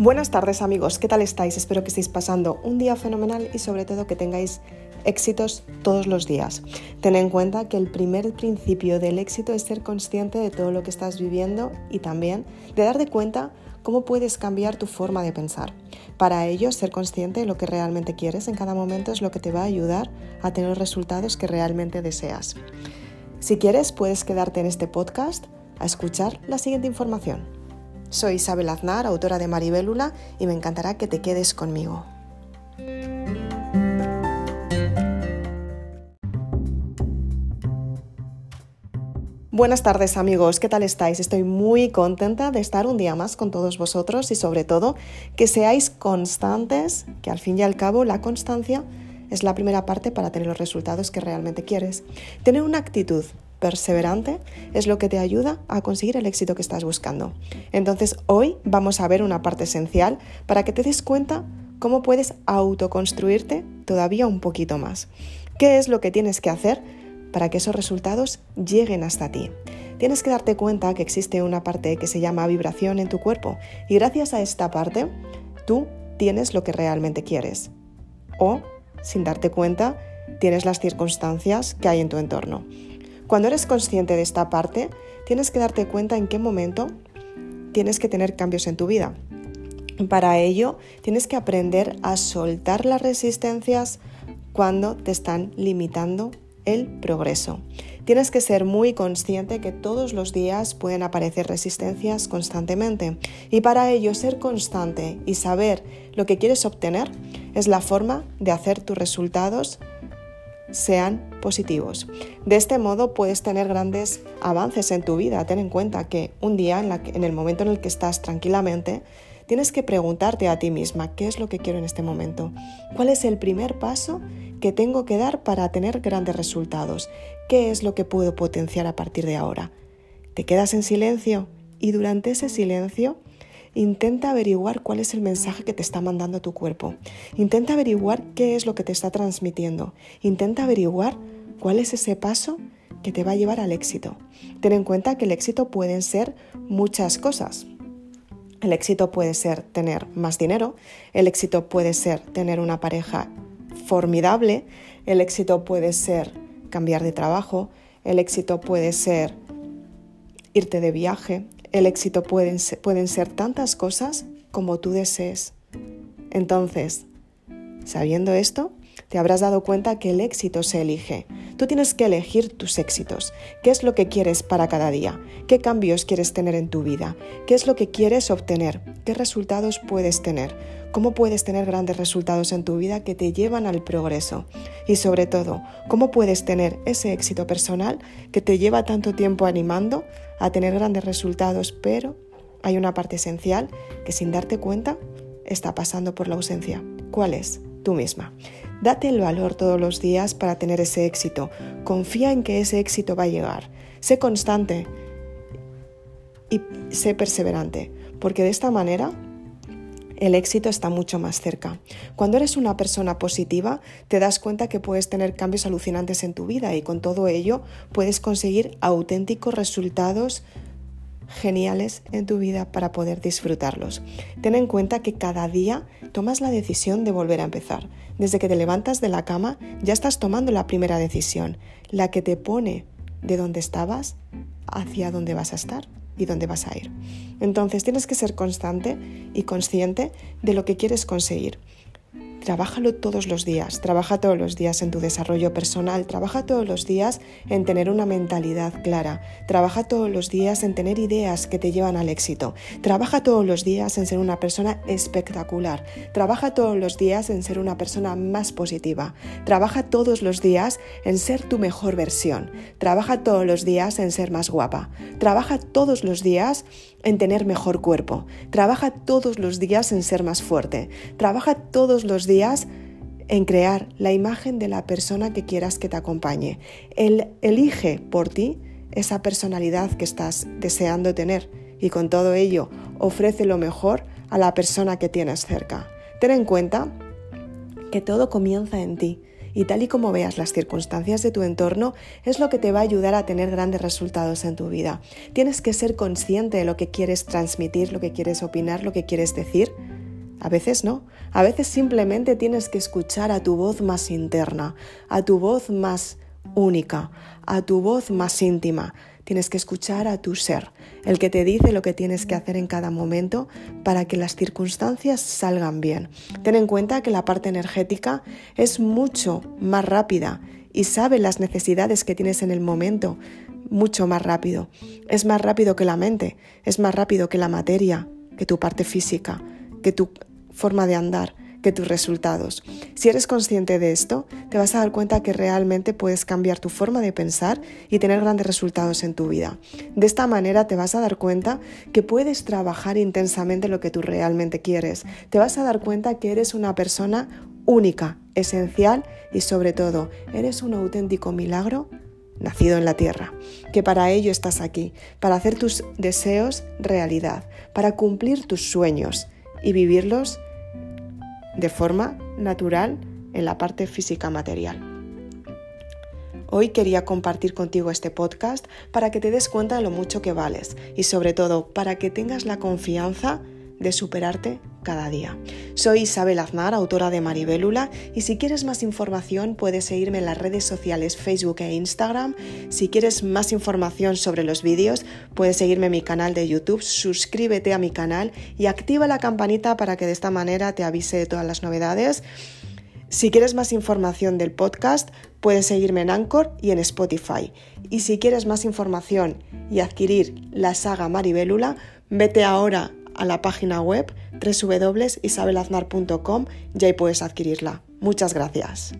Buenas tardes amigos, ¿qué tal estáis? Espero que estéis pasando un día fenomenal y sobre todo que tengáis éxitos todos los días. Ten en cuenta que el primer principio del éxito es ser consciente de todo lo que estás viviendo y también de dar de cuenta cómo puedes cambiar tu forma de pensar. Para ello, ser consciente de lo que realmente quieres en cada momento es lo que te va a ayudar a tener los resultados que realmente deseas. Si quieres, puedes quedarte en este podcast a escuchar la siguiente información. Soy Isabel Aznar, autora de Maribélula, y me encantará que te quedes conmigo. Buenas tardes amigos, ¿qué tal estáis? Estoy muy contenta de estar un día más con todos vosotros y sobre todo que seáis constantes, que al fin y al cabo la constancia es la primera parte para tener los resultados que realmente quieres. Tener una actitud perseverante es lo que te ayuda a conseguir el éxito que estás buscando. Entonces hoy vamos a ver una parte esencial para que te des cuenta cómo puedes autoconstruirte todavía un poquito más. ¿Qué es lo que tienes que hacer para que esos resultados lleguen hasta ti? Tienes que darte cuenta que existe una parte que se llama vibración en tu cuerpo y gracias a esta parte tú tienes lo que realmente quieres. O, sin darte cuenta, tienes las circunstancias que hay en tu entorno. Cuando eres consciente de esta parte, tienes que darte cuenta en qué momento tienes que tener cambios en tu vida. Para ello, tienes que aprender a soltar las resistencias cuando te están limitando el progreso. Tienes que ser muy consciente que todos los días pueden aparecer resistencias constantemente y para ello ser constante y saber lo que quieres obtener es la forma de hacer tus resultados sean positivos. De este modo puedes tener grandes avances en tu vida. Ten en cuenta que un día, en, el momento en el que estás tranquilamente, tienes que preguntarte a ti misma qué es lo que quiero en este momento. ¿Cuál es el primer paso que tengo que dar para tener grandes resultados? ¿Qué es lo que puedo potenciar a partir de ahora? Te quedas en silencio y durante ese silencio Intenta averiguar cuál es el mensaje que te está mandando tu cuerpo. Intenta averiguar qué es lo que te está transmitiendo. Intenta averiguar cuál es ese paso que te va a llevar al éxito. Ten en cuenta que el éxito pueden ser muchas cosas. El éxito puede ser tener más dinero, el éxito puede ser tener una pareja formidable, el éxito puede ser cambiar de trabajo, el éxito puede ser irte de viaje, el éxito pueden ser, pueden ser tantas cosas como tú desees. Entonces, sabiendo esto, te habrás dado cuenta que el éxito se elige. Tú tienes que elegir tus éxitos. ¿Qué es lo que quieres para cada día? ¿Qué cambios quieres tener en tu vida? ¿Qué es lo que quieres obtener? ¿Qué resultados puedes tener? ¿Cómo puedes tener grandes resultados en tu vida que te llevan al progreso? Y sobre todo, ¿cómo puedes tener ese éxito personal que te lleva tanto tiempo animando a tener grandes resultados, pero hay una parte esencial que sin darte cuenta está pasando por la ausencia. ¿Cuál es? Tú misma. Date el valor todos los días para tener ese éxito. Confía en que ese éxito va a llegar. Sé constante y sé perseverante, porque de esta manera el éxito está mucho más cerca. Cuando eres una persona positiva, te das cuenta que puedes tener cambios alucinantes en tu vida y con todo ello puedes conseguir auténticos resultados geniales en tu vida para poder disfrutarlos. Ten en cuenta que cada día tomas la decisión de volver a empezar. Desde que te levantas de la cama ya estás tomando la primera decisión, la que te pone de donde estabas hacia dónde vas a estar y dónde vas a ir. Entonces tienes que ser constante y consciente de lo que quieres conseguir. Trabájalo todos los días, trabaja todos los días en tu desarrollo personal, trabaja todos los días en tener una mentalidad clara, trabaja todos los días en tener ideas que te llevan al éxito, trabaja todos los días en ser una persona espectacular, trabaja todos los días en ser una persona más positiva, trabaja todos los días en ser tu mejor versión, trabaja todos los días en ser más guapa, trabaja todos los días en tener mejor cuerpo, trabaja todos los días en ser más fuerte, trabaja todos los días en crear la imagen de la persona que quieras que te acompañe. Él elige por ti esa personalidad que estás deseando tener y con todo ello ofrece lo mejor a la persona que tienes cerca. Ten en cuenta que todo comienza en ti y tal y como veas las circunstancias de tu entorno es lo que te va a ayudar a tener grandes resultados en tu vida. Tienes que ser consciente de lo que quieres transmitir, lo que quieres opinar, lo que quieres decir. A veces no, a veces simplemente tienes que escuchar a tu voz más interna, a tu voz más única, a tu voz más íntima. Tienes que escuchar a tu ser, el que te dice lo que tienes que hacer en cada momento para que las circunstancias salgan bien. Ten en cuenta que la parte energética es mucho más rápida y sabe las necesidades que tienes en el momento mucho más rápido. Es más rápido que la mente, es más rápido que la materia, que tu parte física, que tu forma de andar que tus resultados. Si eres consciente de esto, te vas a dar cuenta que realmente puedes cambiar tu forma de pensar y tener grandes resultados en tu vida. De esta manera te vas a dar cuenta que puedes trabajar intensamente lo que tú realmente quieres. Te vas a dar cuenta que eres una persona única, esencial y sobre todo, eres un auténtico milagro nacido en la tierra, que para ello estás aquí, para hacer tus deseos realidad, para cumplir tus sueños y vivirlos de forma natural en la parte física material. Hoy quería compartir contigo este podcast para que te des cuenta de lo mucho que vales y sobre todo para que tengas la confianza de superarte cada día. Soy Isabel Aznar, autora de Maribélula, y si quieres más información puedes seguirme en las redes sociales Facebook e Instagram. Si quieres más información sobre los vídeos, puedes seguirme en mi canal de YouTube, suscríbete a mi canal y activa la campanita para que de esta manera te avise de todas las novedades. Si quieres más información del podcast, puedes seguirme en Anchor y en Spotify. Y si quieres más información y adquirir la saga Maribélula, vete ahora a la página web www.isabelaznar.com y ahí puedes adquirirla. Muchas gracias.